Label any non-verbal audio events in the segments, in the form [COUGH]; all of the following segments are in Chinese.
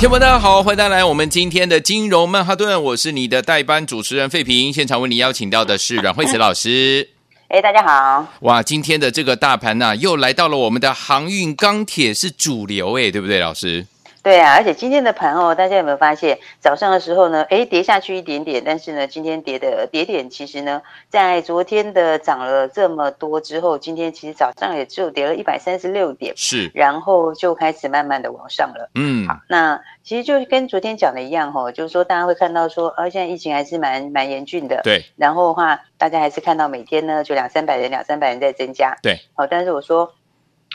听众大家好，欢迎大家来我们今天的金融曼哈顿，我是你的代班主持人费平，现场为你邀请到的是阮慧慈老师。[LAUGHS] 哎，大家好！哇，今天的这个大盘呢、啊，又来到了我们的航运钢铁是主流，哎，对不对，老师？对啊，而且今天的盘哦，大家有没有发现，早上的时候呢，哎，跌下去一点点，但是呢，今天跌的跌点其实呢，在昨天的涨了这么多之后，今天其实早上也只有跌了一百三十六点，是，然后就开始慢慢的往上了。嗯，好，那其实就跟昨天讲的一样哦，就是说大家会看到说，啊，现在疫情还是蛮蛮严峻的，对，然后的话，大家还是看到每天呢就两三百人，两三百人在增加，对，好，但是我说。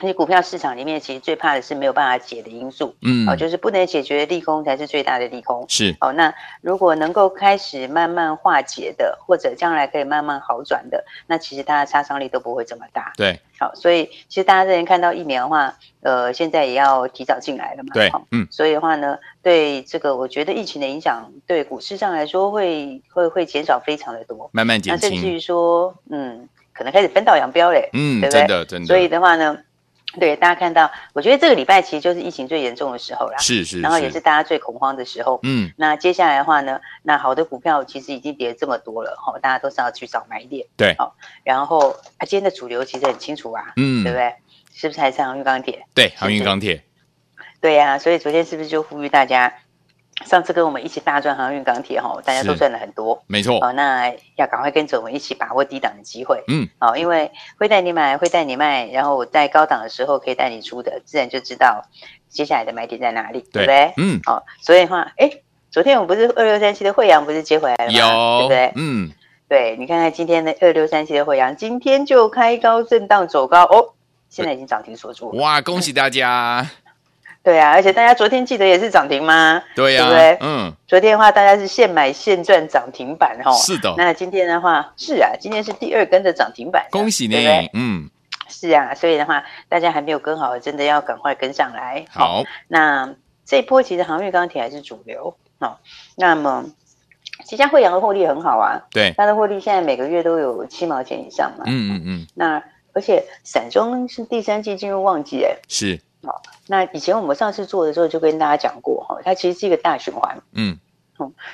你股票市场里面，其实最怕的是没有办法解的因素，嗯，哦，就是不能解决的利空才是最大的利空，是哦。那如果能够开始慢慢化解的，或者将来可以慢慢好转的，那其实它的杀伤力都不会这么大，对。好，所以其实大家之前看到疫苗的话，呃，现在也要提早进来了嘛，对，嗯。所以的话呢，对这个我觉得疫情的影响，对股市上来说会会会减少非常的多，慢慢减轻。那甚至于说，嗯，可能开始分道扬镳嘞，嗯，对不对？真的真的。所以的话呢。对，大家看到，我觉得这个礼拜其实就是疫情最严重的时候啦，是是，是，然后也是大家最恐慌的时候。嗯，那接下来的话呢，那好的股票其实已经跌了这么多了，哈，大家都是要去找买点。对，好，然后啊，今天的主流其实很清楚啊，嗯，对不对？是不是还是航运钢铁？对，航运钢铁。对呀、啊，所以昨天是不是就呼吁大家？上次跟我们一起大赚航运钢铁哈，大家都赚了很多，没错。哦，那要赶快跟着我们一起把握低档的机会，嗯，好，因为会带你买，会带你卖，然后我在高档的时候可以带你出的，自然就知道接下来的买点在哪里，对，对不对？嗯，好，所以的话，哎，昨天我们不是二六三七的惠阳不是接回来了吗？有，对不对？嗯，对，你看看今天的二六三七的惠阳，今天就开高震荡走高哦，现在已经涨停锁住了，哇，恭喜大家！对啊，而且大家昨天记得也是涨停吗？对呀、啊，对不对？嗯，昨天的话，大家是现买现赚涨停板哈。是的。那今天的话，是啊，今天是第二根的涨停板，恭喜你。对对嗯，是啊，所以的话，大家还没有跟好，真的要赶快跟上来。好，那这一波其实航运钢铁还是主流。好，那么即将慧洋的获利很好啊。对，它的获利现在每个月都有七毛钱以上嘛。嗯嗯嗯。那而且散装是第三季进入旺季，哎，是。好，那以前我们上次做的时候就跟大家讲过哈，它其实是一个大循环，嗯，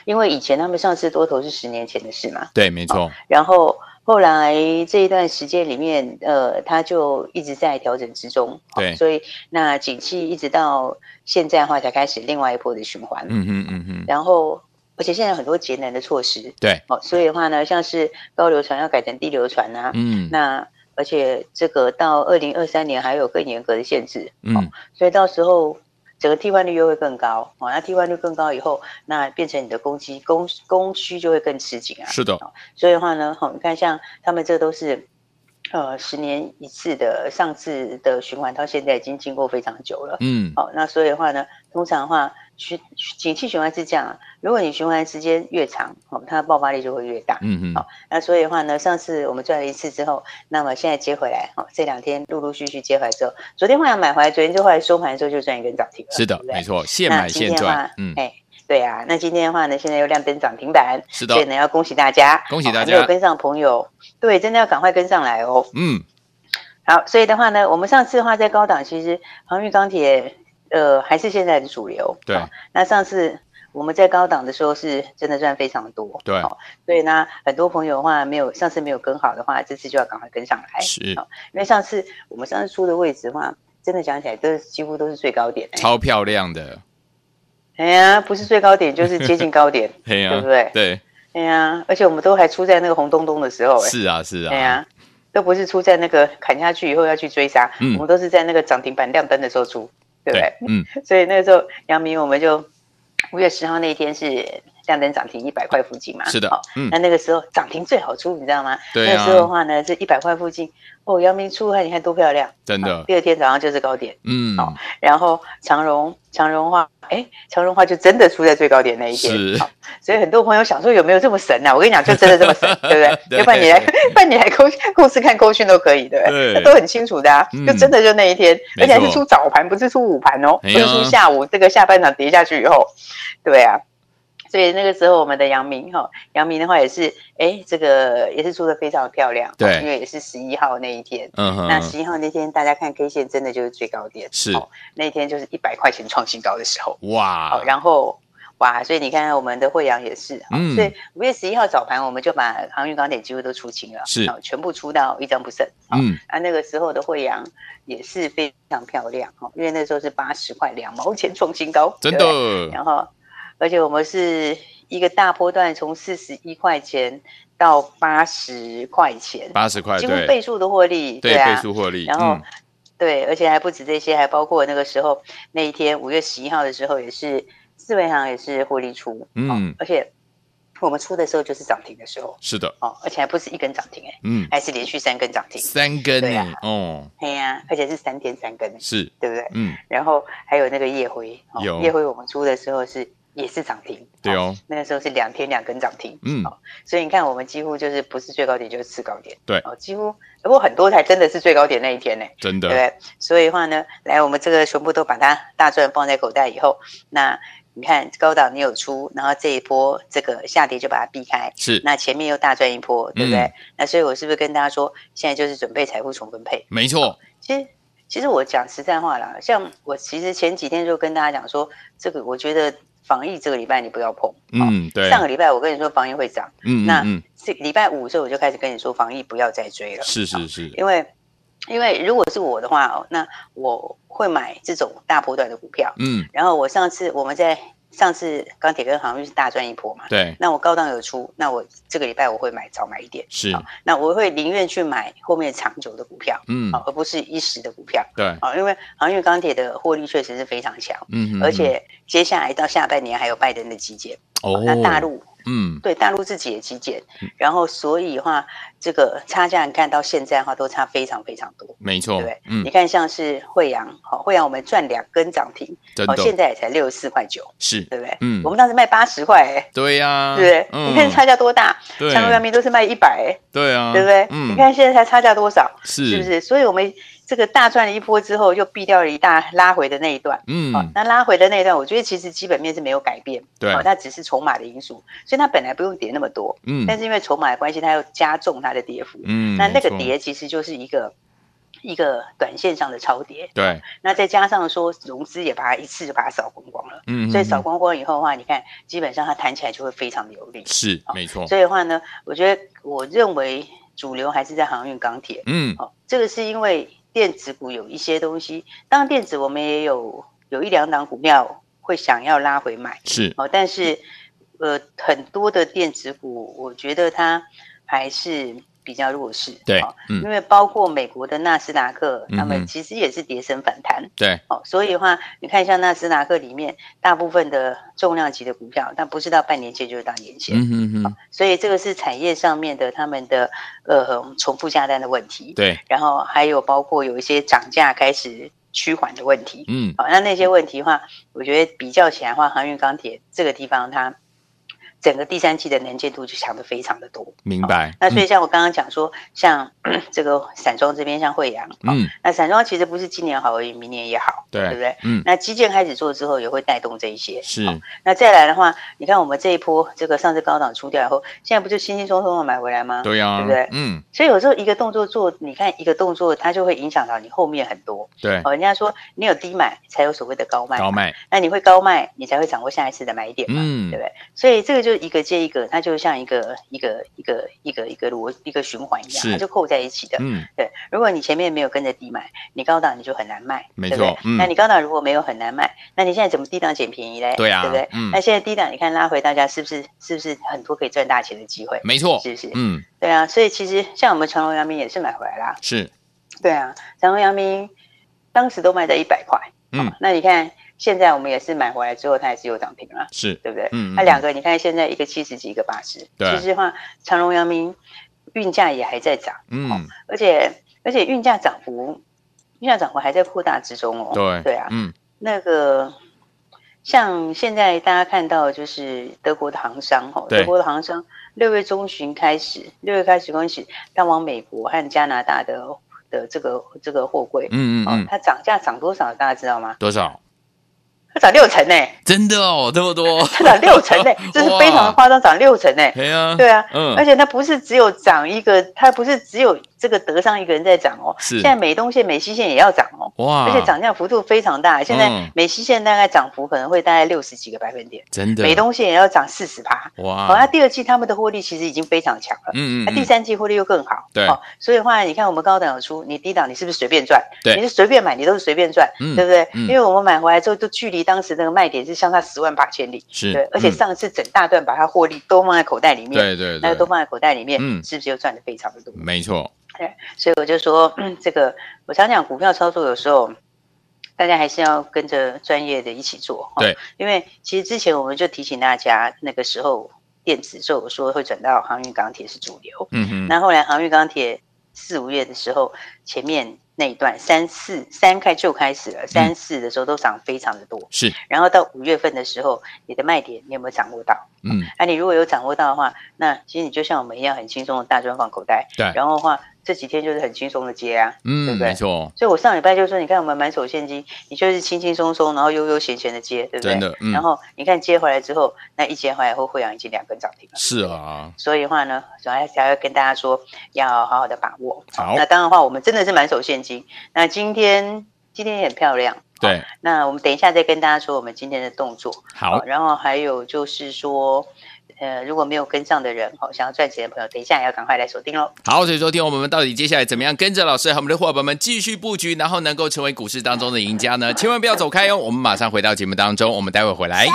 因为以前他们上次多头是十年前的事嘛，对，没错。然后后来这一段时间里面，呃，它就一直在调整之中，对，所以那景气一直到现在的话才开始另外一波的循环，嗯嗯嗯嗯，然后而且现在很多节能的措施，对，哦，所以的话呢，像是高流船要改成低流船啊，嗯，那。而且这个到二零二三年还有更严格的限制，嗯，哦、所以到时候整个替换率又会更高，哦，那替换率更高以后，那变成你的供给供供需就会更吃紧啊。是的、哦，所以的话呢，好、哦，你看像他们这都是呃十年一次的，上次的循环到现在已经经过非常久了，嗯，好、哦，那所以的话呢，通常的话。循景气循环是这样，如果你循环时间越长，哦，它的爆发力就会越大。嗯嗯。好，那所以的话呢，上次我们赚了一次之后，那么现在接回来，哦，这两天陆陆续续接回来之后，昨天后来买回来，昨天就后来收盘的时候就赚一根涨停了。是的，没错，现买现赚。嗯，哎，对啊，那今天的话呢，现在又亮灯涨停板。是的。所以呢，要恭喜大家，恭喜大家。没有跟上朋友，对，真的要赶快跟上来哦。嗯。好，所以的话呢，我们上次的话在高档，其实航运钢铁。呃，还是现在的主流。对、哦，那上次我们在高档的时候是真的赚非常多。对，哦，所以呢，很多朋友的话没有上次没有跟好的话，这次就要赶快跟上来。是，哦，因为上次我们上次出的位置的话，真的讲起来都是几乎都是最高点，超漂亮的。哎呀，不是最高点 [LAUGHS] 就是接近高点，[LAUGHS] 对不对？对。哎呀，而且我们都还出在那个红东东的时候。是啊，是啊。哎呀，都不是出在那个砍下去以后要去追杀，嗯，我们都是在那个涨停板亮灯的时候出。对不对？嗯，[LAUGHS] 所以那个时候，杨明我们就五月十号那一天是象灯涨停一百块附近嘛。是的，嗯，那那个时候涨停最好出，你知道吗？对、啊、那个时候的话呢，是一百块附近。哦，阳明出，你看多漂亮，真的。第二天早上就是高点，嗯，好，然后长荣，长荣话，哎，长荣话就真的出在最高点那一天，是。所以很多朋友想说有没有这么神呢、啊？我跟你讲，就真的这么神，[LAUGHS] 对不对？对，要不然你来，[LAUGHS] 不然你来公公司看扣讯都可以，对不对？那都很清楚的啊，就真的就那一天，而且还是出早盘，不是出午盘哦，不是出下午这个下半场跌下去以后，对啊。所以那个时候，我们的阳明哈，阳明的话也是，哎，这个也是出的非常漂亮，对，因为也是十一号那一天，嗯哼，那十一号那天大家看 K 线，真的就是最高点，是，那一天就是一百块钱创新高的时候，哇，好，然后哇，所以你看我们的惠阳也是，嗯，所以五月十一号早盘我们就把航运钢铁几乎都出清了，是，全部出到一张不剩，嗯，啊，那个时候的惠阳也是非常漂亮，哈，因为那时候是八十块两毛钱创新高，真的，然后而且我们是。一个大波段从四十一块钱到八十块钱，八十块，几乎倍数的获利，对，倍数获利。然后，嗯、对，而且还不止这些，还包括那个时候那一天五月十一号的时候，也是四维行也是获利出，嗯、哦，而且我们出的时候就是涨停的时候，是的，哦，而且还不是一根涨停，哎，嗯，还是连续三根涨停，三根，对啊，哦，对呀、啊，而且是三天三根，是。对不对？嗯，然后还有那个夜辉，哦、有。夜辉，我们出的时候是。也是涨停，对哦，那个时候是两天两根涨停，嗯，所以你看我们几乎就是不是最高点就是次高点，对，哦，几乎不过很多才真的是最高点那一天呢，真的，对，所以的话呢，来我们这个全部都把它大赚放在口袋以后，那你看高档你有出，然后这一波这个下跌就把它避开，是，那前面又大赚一波，对不对？那所以我是不是跟大家说，现在就是准备财富重分配？没错，其实其实我讲实在话啦，像我其实前几天就跟大家讲说，这个我觉得。防疫这个礼拜你不要碰，嗯，对。上个礼拜我跟你说防疫会涨，嗯，那这礼拜五的时候我就开始跟你说防疫不要再追了，是是是，因为因为如果是我的话哦，那我会买这种大波段的股票，嗯，然后我上次我们在。上次钢铁跟航运是大赚一波嘛？对。那我高档有出，那我这个礼拜我会买早买一点。是。那我会宁愿去买后面长久的股票，嗯，而不是一时的股票。对。啊，因为航运钢铁的获利确实是非常强，嗯，嗯，而且接下来到下半年还有拜登的基建。哦。那大陆。嗯，对，大陆自己也基建，然后所以的话，这个差价你看到现在的话都差非常非常多，没错，对不对？嗯，你看像是惠阳，好，惠阳我们赚两根涨停，哦，现在也才六十四块九，是，对不对？嗯，我们当时卖八十块，哎，对呀，对不对？你看差价多大？长荣阳明都是卖一百，哎，对啊，对不对？嗯，你看现在才差价多少？是，是不是？所以我们。这个大赚了一波之后，又避掉了一大拉回的那一段。嗯，哦，那拉回的那一段，我觉得其实基本面是没有改变。对，哦，它只是筹码的因素，所以它本来不用跌那么多。嗯，但是因为筹码的关系，它又加重它的跌幅。嗯，那那个跌其实就是一个一个短线上的超跌。对，哦，那再加上说融资也把它一次就把它扫光光了。嗯，所以扫光光以后的话，你看基本上它弹起来就会非常的有力。是，没错。所以的话呢，我觉得我认为主流还是在航运钢铁。嗯，哦，这个是因为。电子股有一些东西，当然电子我们也有有一两档股票会想要拉回买，是哦，但是呃很多的电子股，我觉得它还是。比较弱势，对，嗯，因为包括美国的纳斯达克，他们其实也是跌升反弹，对，哦，所以的话，你看像纳斯达克里面大部分的重量级的股票，但不是到半年线就是到年线，嗯嗯嗯，所以这个是产业上面的他们的呃重复下单的问题，对，然后还有包括有一些涨价开始趋缓的问题，嗯，好，那那些问题的话，我觉得比较起来的话，航运钢铁这个地方它。整个第三季的能见度就强的非常的多，明白、哦。那所以像我刚刚讲说，嗯、像 [CLEARS THROAT] 这个散装这边，像慧洋，嗯、哦，那散装其实不是今年好而已，明年也好，对，对不对？嗯，那基建开始做之后，也会带动这一些。是、哦。那再来的话，你看我们这一波这个上次高档出掉以后，现在不就轻轻松松的买回来吗？对呀、啊，对不对？嗯。所以有时候一个动作做，你看一个动作，它就会影响到你后面很多。对。哦，人家说你有低买，才有所谓的高卖。高卖。那你会高卖，你才会掌握下一次的买点嘛？嗯，对不对？所以这个就一个接一个。它就像一个一个一个一个一个螺一个循环一样，它就扣在一起的。嗯，对。如果你前面没有跟着低买，你高档你就很难卖，没错。对对嗯、那你高档如果没有很难卖，那你现在怎么低档捡便宜嘞？对啊，对不对？嗯。那现在低档，你看拉回，大家是不是是不是很多可以赚大钱的机会？没错，是不是？嗯，对啊。所以其实像我们长隆、阳明也是买回来啦。是。对啊，长隆、阳明当时都卖在一百块。嗯、哦。那你看。现在我们也是买回来之后，它也是有涨停了，是对不对？嗯，那两个你看现在一个七十几，一个八十，对，其实话长荣、阳明运价也还在涨，嗯，而且而且运价涨幅，运价涨幅还在扩大之中哦，对对啊，嗯，那个像现在大家看到就是德国的航商哦，德国的航商六月中旬开始，六月开始开始，它往美国和加拿大的。的这个这个货柜，嗯嗯嗯，它涨价涨多少？大家知道吗？多少？它涨六成呢！真的哦，这么多，它涨六成呢，[LAUGHS] 这是非常夸张，涨六成呢。对啊，对啊，嗯，而且它不是只有涨一个，它不是只有。这个德商一个人在涨哦，是现在美东线、美西线也要涨哦，哇！而且涨价幅度非常大，现在美西线大概涨幅可能会大概六十几个百分点，真的。美东线也要涨四十趴，哇！好，那第二季他们的获利其实已经非常强了，嗯嗯，那第三季获利又更好，对。所以的话，你看我们高档有出，你低档你是不是随便赚？对，你是随便买，你都是随便赚，对不对？因为我们买回来之后，都距离当时那个卖点是相差十万八千里，是。对，而且上次整大段把它获利都放在口袋里面，对对，那个都放在口袋里面，嗯，是不是又赚的非常的多？没错。对，所以我就说，嗯，这个我常讲股票操作，有时候大家还是要跟着专业的一起做。对，因为其实之前我们就提醒大家，那个时候电子就有说会转到航运钢铁是主流。嗯嗯。那后来航运钢铁四五月的时候，前面那一段三四三开就开始了，三四的时候都涨非常的多。是。然后到五月份的时候，你的卖点你有没有掌握到？嗯。那你如果有掌握到的话，那其实你就像我们一样很轻松的大专放口袋。对。然后的话。这几天就是很轻松的接啊，嗯，对不对？没错。所以我上礼拜就说，你看我们满手现金，你就是轻轻松松，然后悠悠闲闲的接，对不对？真的。嗯、然后你看接回来之后，那一接回来后，慧洋已经两根涨停了。是啊。所以的话呢，主要还是要跟大家说，要好好的把握。好。那当然的话，我们真的是满手现金。那今天今天也很漂亮。对。那我们等一下再跟大家说我们今天的动作。好。然后还有就是说。呃，如果没有跟上的人，哦，想要赚钱的朋友，等一下也要赶快来锁定喽。好，所以说听我们到底接下来怎么样跟着老师和我们的伙伴们继续布局，然后能够成为股市当中的赢家呢？千万不要走开哦，我们马上回到节目当中，我们待会回来。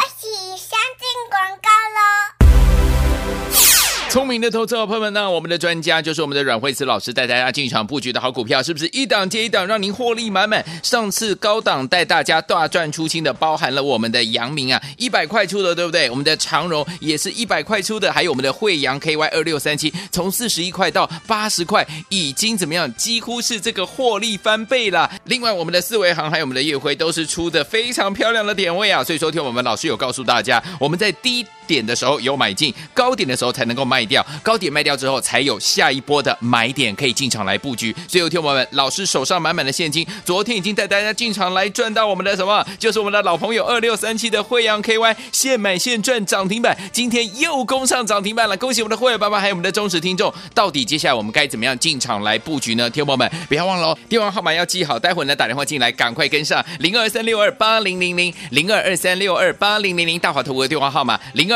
聪明的投资者朋友们呢，我们的专家就是我们的阮慧慈老师，带大家进场布局的好股票，是不是一档接一档，让您获利满满？上次高档带大家大赚出清的，包含了我们的阳明啊，一百块出的，对不对？我们的长荣也是一百块出的，还有我们的惠阳 KY 二六三七，从四十一块到八十块，已经怎么样？几乎是这个获利翻倍了。另外，我们的四维航还有我们的烨辉都是出的非常漂亮的点位啊，所以昨天我们老师有告诉大家，我们在低点的时候有买进，高点的时候才能够卖掉，高点卖掉之后才有下一波的买点可以进场来布局。所以有听我们老师手上满满的现金，昨天已经带大家进场来赚到我们的什么？就是我们的老朋友二六三七的惠阳 KY 现买现赚涨停板，今天又攻上涨停板了，恭喜我们的会员爸爸还有我们的忠实听众。到底接下来我们该怎么样进场来布局呢？听友们不要忘了哦，电话号码要记好，待会呢打电话进来赶快跟上零二三六二八零零零零二二三六二八零零零大华投顾的电话号码零二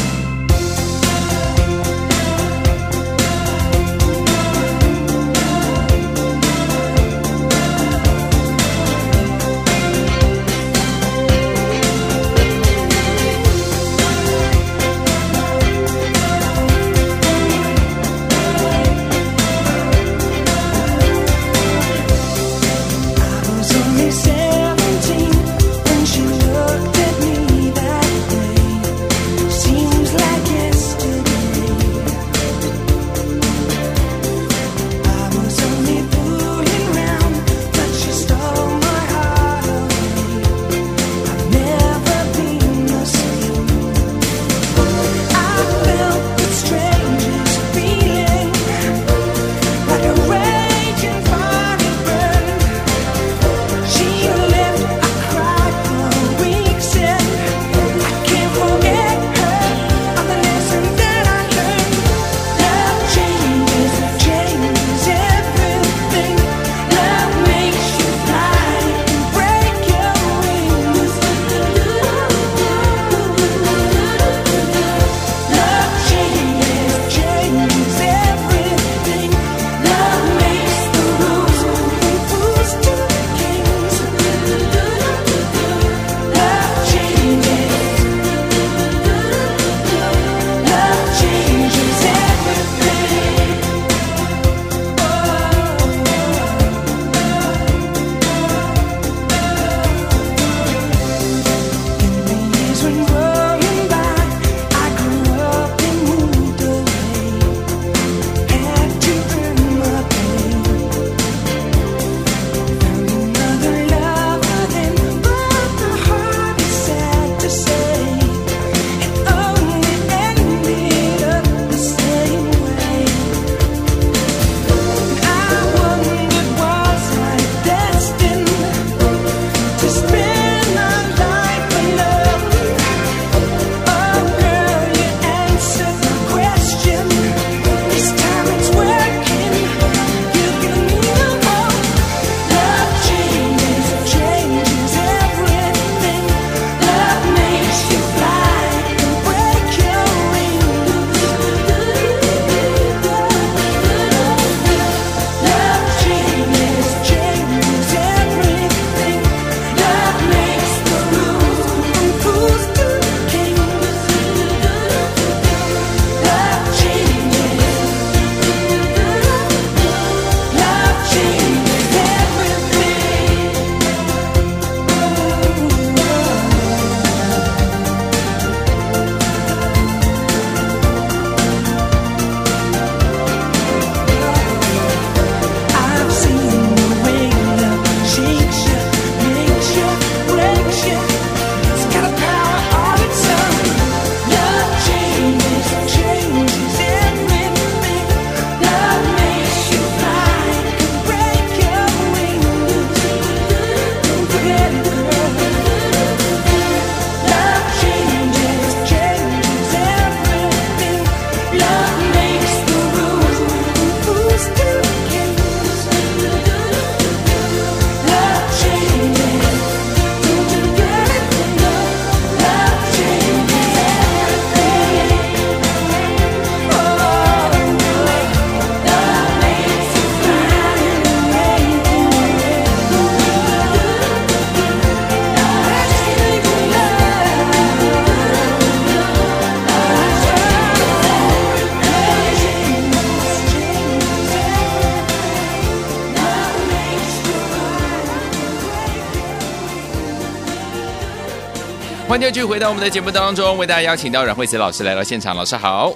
就继续回到我们的节目当中，为大家邀请到阮慧慈老师来到现场。老师好。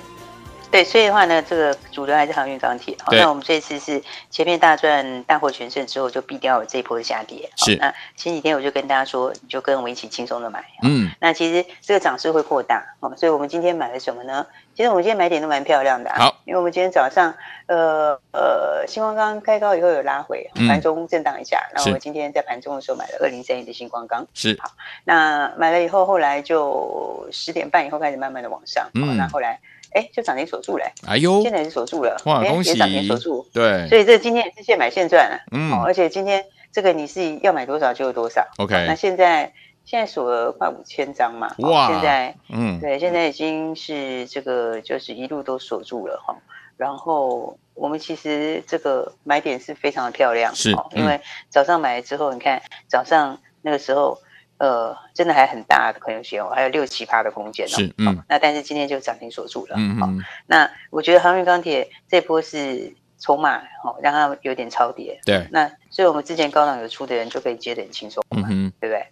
对，所以的话呢，这个主流还是航运钢铁。好，那我们这次是前面大赚大获全胜之后，就避掉了这一波的下跌。是。那前几天我就跟大家说，你就跟我们一起轻松的买。嗯。那其实这个涨势会扩大。哦，所以我们今天买了什么呢？其实我们今天买点都蛮漂亮的。好。因为我们今天早上，呃呃，新光钢开高以后有拉回，盘中震荡一下。那我们今天在盘中的时候买了二零三一的新光钢。是。好，那买了以后，后来就十点半以后开始慢慢的往上。嗯。那后来。哎，就涨停锁住了。哎呦，现在是锁住了。哇，恭喜！涨停锁住。对。所以这今天也是现买现赚了。嗯。而且今天这个你是要买多少就有多少。OK。那现在现在锁了快五千张嘛。哇。现在，嗯，对，现在已经是这个就是一路都锁住了哈。然后我们其实这个买点是非常的漂亮。是。因为早上买了之后，你看早上那个时候。呃，真的还很大的可能性哦，还有六七趴的空间哦。是，嗯。那但是今天就涨停锁住了。嗯嗯。那我觉得航运钢铁这波是筹码哦，让它有点超跌。对。那所以我们之前高档有出的人就可以接得很轻松嘛，嗯对不对？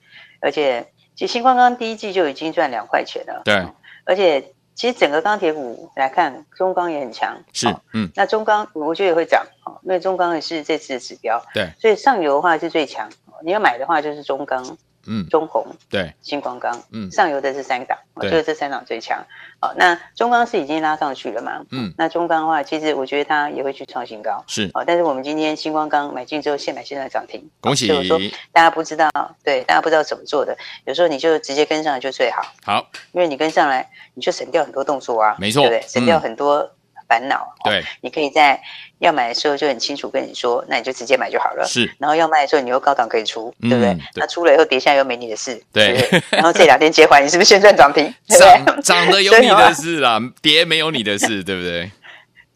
而且其实新光刚第一季就已经赚两块钱了。对。而且其实整个钢铁股来看，中钢也很强。是，嗯。那中钢我觉得也会涨哦，因为中钢也是这次的指标。对。所以上游的话是最强，你要买的话就是中钢。嗯，中红对，新光钢，嗯，上游的是三档，我觉得这三档最强。好，那中钢是已经拉上去了嘛？嗯，那中钢的话，其实我觉得它也会去创新高。是，好，但是我们今天新光钢买进之后，现买现在涨停，恭喜！所以我说大家不知道，对，大家不知道怎么做的，有时候你就直接跟上来就最好。好，因为你跟上来，你就省掉很多动作啊，没错，对不对？省掉很多烦恼。对，你可以在。要买的时候就很清楚跟你说，那你就直接买就好了。是，然后要卖的时候你又高档可以出，对不对？那出了以后跌下又没你的事，对。然后这两天接回，你是不是先赚涨停？涨涨的有你的事啦，[LAUGHS] 跌没有你的事，对不对？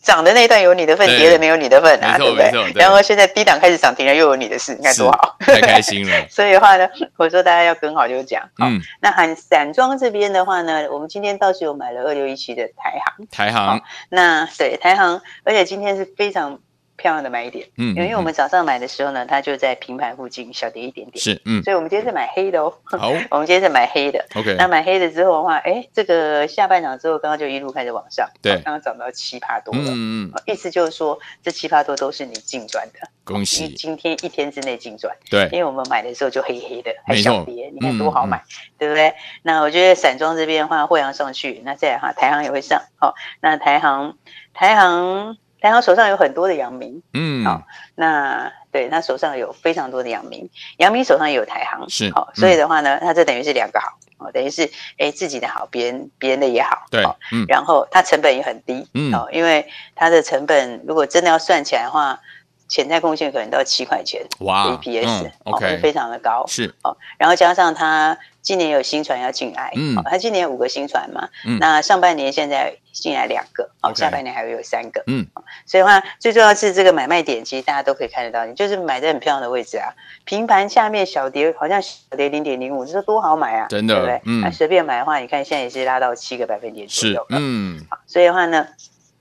涨的那一段有你的份，跌的没有你的份啊，对不对？然后现在低档开始涨停了，又有你的事，你看多好，太 [LAUGHS] 开心了。所以的话呢，我说大家要跟好就讲。嗯，那喊散装这边的话呢，我们今天倒是有买了二六一七的台航，台航。那对台航，而且今天是非常。漂亮的买点，嗯，因为我们早上买的时候呢，它就在平盘附近小跌一点点，是，嗯，所以我们今天是买黑的哦，好，[LAUGHS] 我们今天是买黑的，OK，那买黑的之后的话，哎，这个下半场之后，刚刚就一路开始往上，对，刚刚涨到七八多了，嗯嗯，意思就是说这七八多都是你净赚的，恭喜，今天一天之内净赚，对，因为我们买的时候就黑黑的，还小跌，你看多好买，对不对？那我觉得散装这边的话，汇阳上去，那再来哈，台行也会上，好，那台行，台航。台航手上有很多的阳明，嗯，好，那对，他手上有非常多的阳明，阳明手上也有台行，是，好，所以的话呢，他这等于是两个好，哦，等于是哎自己的好，别人别人的也好，对，嗯，然后他成本也很低，嗯，哦，因为他的成本如果真的要算起来的话，潜在贡献可能到七块钱，哇，EPS，嗯，OK，非常的高，是，哦，然后加上它今年有新船要进来，嗯，它今年有五个新船嘛，嗯，那上半年现在。进来两个，好，下半年还会有三个，嗯，所以的话最重要是这个买卖点，其实大家都可以看得到，你就是买在很漂亮的位置啊，平盘下面小跌，好像小跌零点零五，这说多好买啊，真的，对不对？嗯，那随便买的话，你看现在也是拉到七个百分点左右，嗯，好，所以的话呢，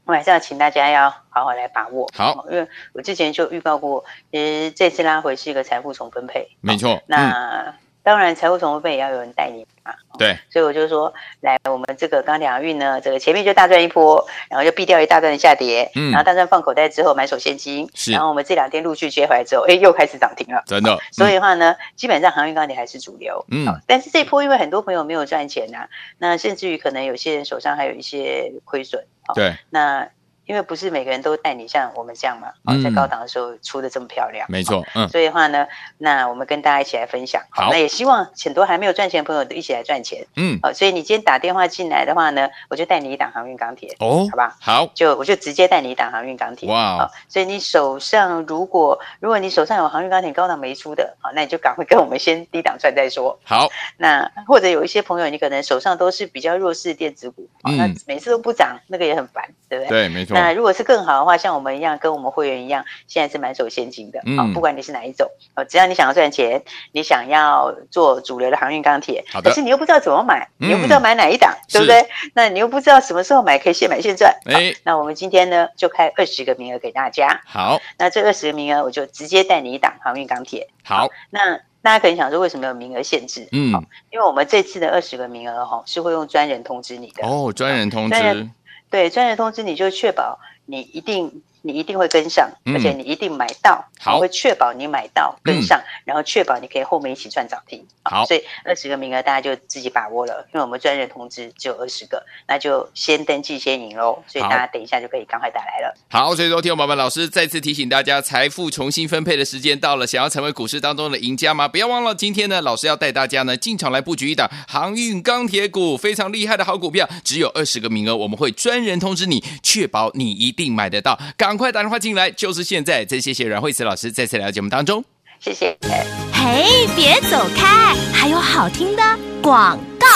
我还是要请大家要好好来把握，好，因为我之前就预告过，其实这次拉回是一个财富重分配，没错，那当然财务重分配也要有人带你嘛。对，所以我就说，来我们这个钢铁航运呢，这个前面就大赚一波，然后就避掉一大段的下跌，嗯，然后大赚放口袋之后买手现金，是，然后我们这两天陆续接回来之后，哎，又开始涨停了，真的。嗯、所以的话呢，基本上航运钢铁还是主流，嗯，但是这一波因为很多朋友没有赚钱呐、啊，那甚至于可能有些人手上还有一些亏损，对，那。因为不是每个人都带你像我们这样嘛，哦，在高档的时候出的这么漂亮，没错，嗯，所以的话呢，那我们跟大家一起来分享，好，那也希望很多还没有赚钱的朋友都一起来赚钱，嗯，好，所以你今天打电话进来的话呢，我就带你一档航运钢铁，哦，好吧，好，就我就直接带你一档航运钢铁，哇，好，所以你手上如果如果你手上有航运钢铁高档没出的，好，那你就赶快跟我们先低档赚再说，好，[LAUGHS] 那或者有一些朋友你可能手上都是比较弱势的电子股，嗯，那每次都不涨，那个也很烦，对不对？对，没错，那如果是更好。的话，像我们一样，跟我们会员一样，现在是满手现金的啊、嗯哦！不管你是哪一种，哦，只要你想要赚钱，你想要做主流的航运钢铁，好的，可是你又不知道怎么买，你又不知道买哪一档，嗯、对不对？那你又不知道什么时候买可以现买现赚。哎，那我们今天呢，就开二十个名额给大家。好，那这二十个名额，我就直接带你一档航运钢铁。好，那。大家可能想说，为什么有名额限制？嗯，因为我们这次的二十个名额哈，是会用专人通知你的。哦，专人通知。对，专业通知你就确保你一定。你一定会跟上，而且你一定买到，我会确保你买到跟上，嗯、然后确保你可以后面一起赚涨停。好，所以二十个名额大家就自己把握了，因为我们专人通知只有二十个，那就先登记先赢喽。所以大家等一下就可以赶快打来了。好，所以说听我们老师再次提醒大家，财富重新分配的时间到了，想要成为股市当中的赢家吗？不要忘了，今天呢，老师要带大家呢进场来布局一档航运钢铁股，非常厉害的好股票，只有二十个名额，我们会专人通知你，确保你一定买得到，赶快打电话进来。就是现在，再谢谢阮慧慈老师再次来到节目当中，谢谢。嘿，别走开，还有好听的广告。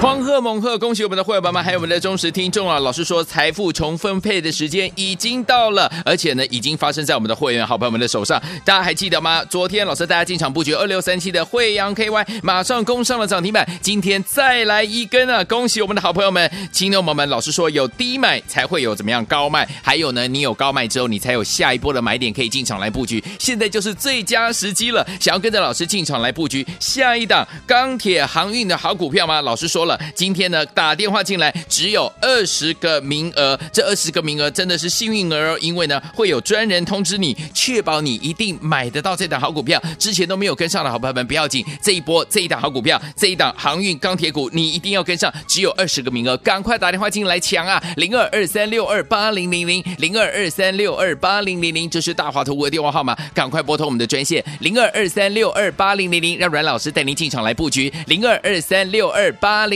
狂贺猛贺！恭喜我们的会员朋友们，还有我们的忠实听众啊！老师说，财富重分配的时间已经到了，而且呢，已经发生在我们的会员好朋友们的手上。大家还记得吗？昨天老师大家进场布局二六三七的惠阳 KY，马上攻上了涨停板。今天再来一根啊！恭喜我们的好朋友们，亲友们！老师说，有低买才会有怎么样高卖，还有呢，你有高卖之后，你才有下一波的买点可以进场来布局。现在就是最佳时机了，想要跟着老师进场来布局下一档钢铁航运的好股票吗？老师说了，今天呢，打电话进来只有二十个名额，这二十个名额真的是幸运儿哦，因为呢会有专人通知你，确保你一定买得到这档好股票。之前都没有跟上的好朋友们不要紧，这一波这一档好股票，这一档航运钢铁股你一定要跟上，只有二十个名额，赶快打电话进来抢啊！零二二三六二八零零零零二二三六二八零零零，这是大华投顾的电话号码，赶快拨通我们的专线零二二三六二八零零零，让阮老师带您进场来布局零二二三六二八零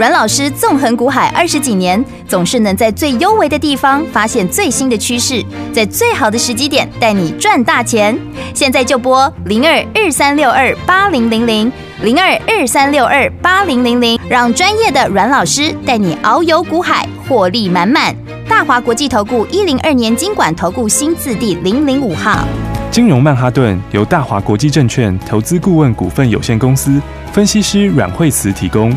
阮老师纵横股海二十几年，总是能在最幽微的地方发现最新的趋势，在最好的时机点带你赚大钱。现在就拨零二二三六二八零零零零二二三六二八零零零，让专业的阮老师带你遨游股海，获利满满。大华国际投顾一零二年金管投顾新字第零零五号。金融曼哈顿由大华国际证券投资顾问股份有限公司分析师阮惠慈提供。